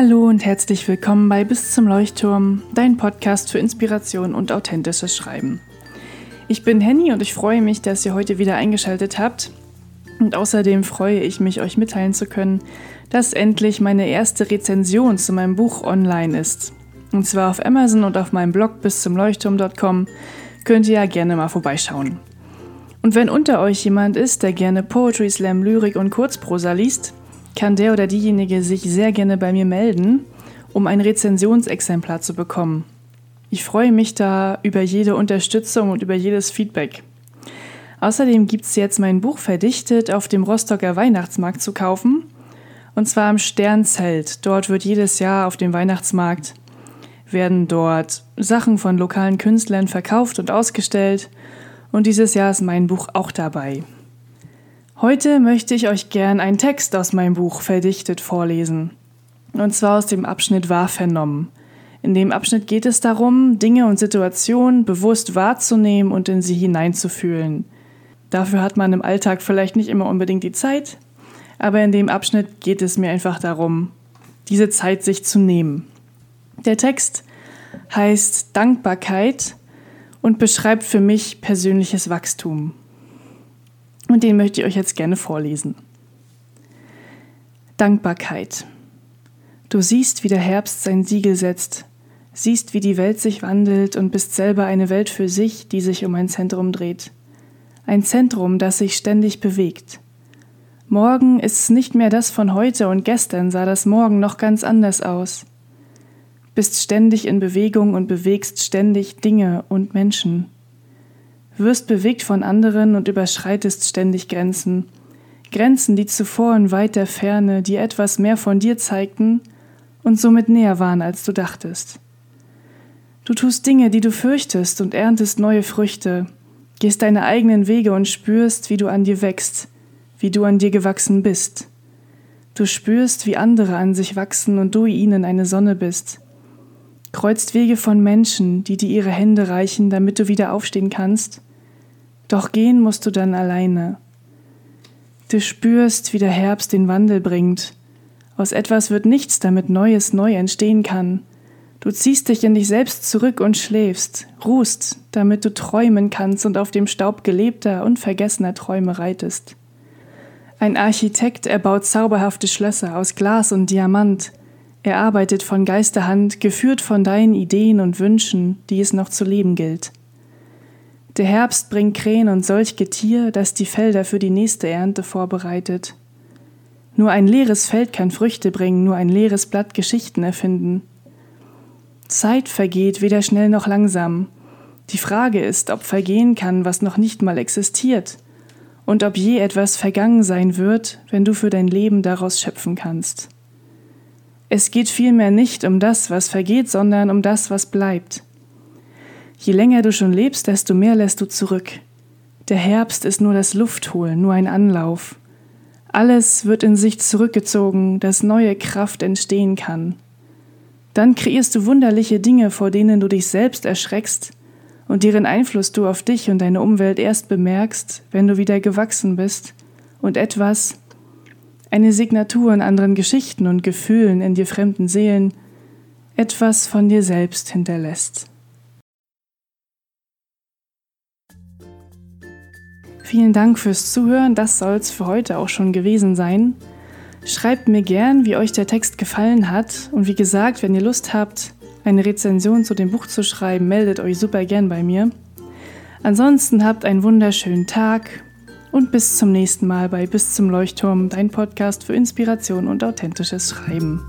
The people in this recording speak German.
Hallo und herzlich willkommen bei Bis zum Leuchtturm, dein Podcast für Inspiration und authentisches Schreiben. Ich bin Henny und ich freue mich, dass ihr heute wieder eingeschaltet habt. Und außerdem freue ich mich, euch mitteilen zu können, dass endlich meine erste Rezension zu meinem Buch online ist. Und zwar auf Amazon und auf meinem Blog bis zum Leuchtturm.com könnt ihr ja gerne mal vorbeischauen. Und wenn unter euch jemand ist, der gerne Poetry Slam, Lyrik und Kurzprosa liest, kann der oder diejenige sich sehr gerne bei mir melden, um ein Rezensionsexemplar zu bekommen. Ich freue mich da über jede Unterstützung und über jedes Feedback. Außerdem gibt es jetzt mein Buch verdichtet auf dem Rostocker Weihnachtsmarkt zu kaufen. Und zwar am Sternzelt. Dort wird jedes Jahr auf dem Weihnachtsmarkt werden dort Sachen von lokalen Künstlern verkauft und ausgestellt. Und dieses Jahr ist mein Buch auch dabei. Heute möchte ich euch gern einen Text aus meinem Buch verdichtet vorlesen. Und zwar aus dem Abschnitt Wahr vernommen. In dem Abschnitt geht es darum, Dinge und Situationen bewusst wahrzunehmen und in sie hineinzufühlen. Dafür hat man im Alltag vielleicht nicht immer unbedingt die Zeit, aber in dem Abschnitt geht es mir einfach darum, diese Zeit sich zu nehmen. Der Text heißt Dankbarkeit und beschreibt für mich persönliches Wachstum. Und den möchte ich euch jetzt gerne vorlesen. Dankbarkeit. Du siehst, wie der Herbst sein Siegel setzt, siehst, wie die Welt sich wandelt und bist selber eine Welt für sich, die sich um ein Zentrum dreht. Ein Zentrum, das sich ständig bewegt. Morgen ist es nicht mehr das von heute und gestern sah das Morgen noch ganz anders aus. Bist ständig in Bewegung und bewegst ständig Dinge und Menschen wirst bewegt von anderen und überschreitest ständig Grenzen. Grenzen, die zuvor in weiter Ferne dir etwas mehr von dir zeigten und somit näher waren, als du dachtest. Du tust Dinge, die du fürchtest und erntest neue Früchte, gehst deine eigenen Wege und spürst, wie du an dir wächst, wie du an dir gewachsen bist. Du spürst, wie andere an sich wachsen und du ihnen eine Sonne bist. Kreuzt Wege von Menschen, die dir ihre Hände reichen, damit du wieder aufstehen kannst doch gehen musst du dann alleine. Du spürst, wie der Herbst den Wandel bringt. Aus etwas wird nichts, damit Neues neu entstehen kann. Du ziehst dich in dich selbst zurück und schläfst, ruhst, damit du träumen kannst und auf dem Staub gelebter und vergessener Träume reitest. Ein Architekt erbaut zauberhafte Schlösser aus Glas und Diamant. Er arbeitet von Geisterhand, geführt von deinen Ideen und Wünschen, die es noch zu leben gilt. Der Herbst bringt Krähen und solch Getier, das die Felder für die nächste Ernte vorbereitet. Nur ein leeres Feld kann Früchte bringen, nur ein leeres Blatt Geschichten erfinden. Zeit vergeht weder schnell noch langsam. Die Frage ist, ob vergehen kann, was noch nicht mal existiert, und ob je etwas vergangen sein wird, wenn du für dein Leben daraus schöpfen kannst. Es geht vielmehr nicht um das, was vergeht, sondern um das, was bleibt. Je länger du schon lebst, desto mehr lässt du zurück. Der Herbst ist nur das Luftholen, nur ein Anlauf. Alles wird in sich zurückgezogen, dass neue Kraft entstehen kann. Dann kreierst du wunderliche Dinge, vor denen du dich selbst erschreckst und deren Einfluss du auf dich und deine Umwelt erst bemerkst, wenn du wieder gewachsen bist und etwas, eine Signatur in anderen Geschichten und Gefühlen in dir fremden Seelen, etwas von dir selbst hinterlässt. Vielen Dank fürs Zuhören. Das soll es für heute auch schon gewesen sein. Schreibt mir gern, wie euch der Text gefallen hat. Und wie gesagt, wenn ihr Lust habt, eine Rezension zu dem Buch zu schreiben, meldet euch super gern bei mir. Ansonsten habt einen wunderschönen Tag und bis zum nächsten Mal bei Bis zum Leuchtturm, dein Podcast für Inspiration und authentisches Schreiben.